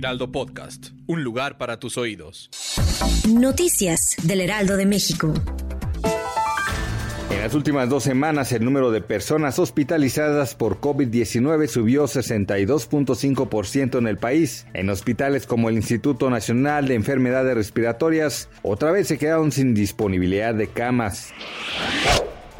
Heraldo Podcast, un lugar para tus oídos. Noticias del Heraldo de México. En las últimas dos semanas, el número de personas hospitalizadas por COVID-19 subió 62.5% en el país. En hospitales como el Instituto Nacional de Enfermedades Respiratorias, otra vez se quedaron sin disponibilidad de camas.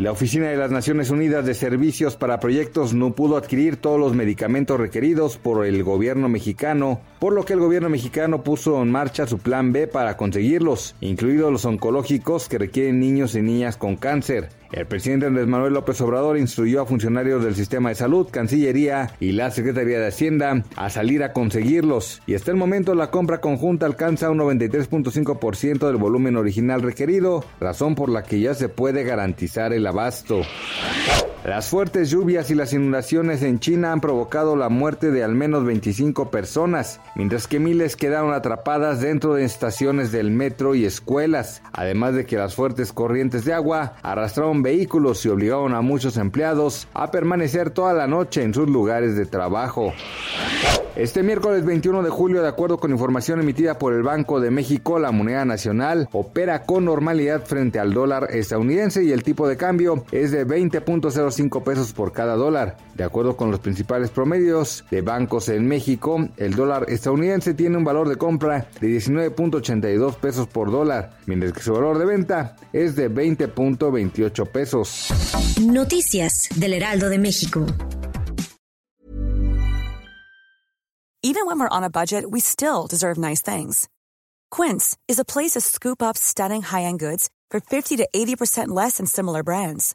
La Oficina de las Naciones Unidas de Servicios para Proyectos no pudo adquirir todos los medicamentos requeridos por el gobierno mexicano, por lo que el gobierno mexicano puso en marcha su plan B para conseguirlos, incluidos los oncológicos que requieren niños y niñas con cáncer. El presidente Andrés Manuel López Obrador instruyó a funcionarios del sistema de salud, Cancillería y la Secretaría de Hacienda a salir a conseguirlos. Y hasta el momento la compra conjunta alcanza un 93.5% del volumen original requerido, razón por la que ya se puede garantizar el abasto. Las fuertes lluvias y las inundaciones en China han provocado la muerte de al menos 25 personas, mientras que miles quedaron atrapadas dentro de estaciones del metro y escuelas, además de que las fuertes corrientes de agua arrastraron vehículos y obligaron a muchos empleados a permanecer toda la noche en sus lugares de trabajo. Este miércoles 21 de julio, de acuerdo con información emitida por el Banco de México, la moneda nacional opera con normalidad frente al dólar estadounidense y el tipo de cambio es de 20.05 pesos por cada dólar. De acuerdo con los principales promedios de bancos en México, el dólar estadounidense tiene un valor de compra de 19.82 pesos por dólar, mientras que su valor de venta es de 20.28 pesos. Noticias del Heraldo de México. Even when we're on a budget, we still deserve nice things. Quince is a place to scoop up stunning high-end goods for 50 to 80% less than similar brands.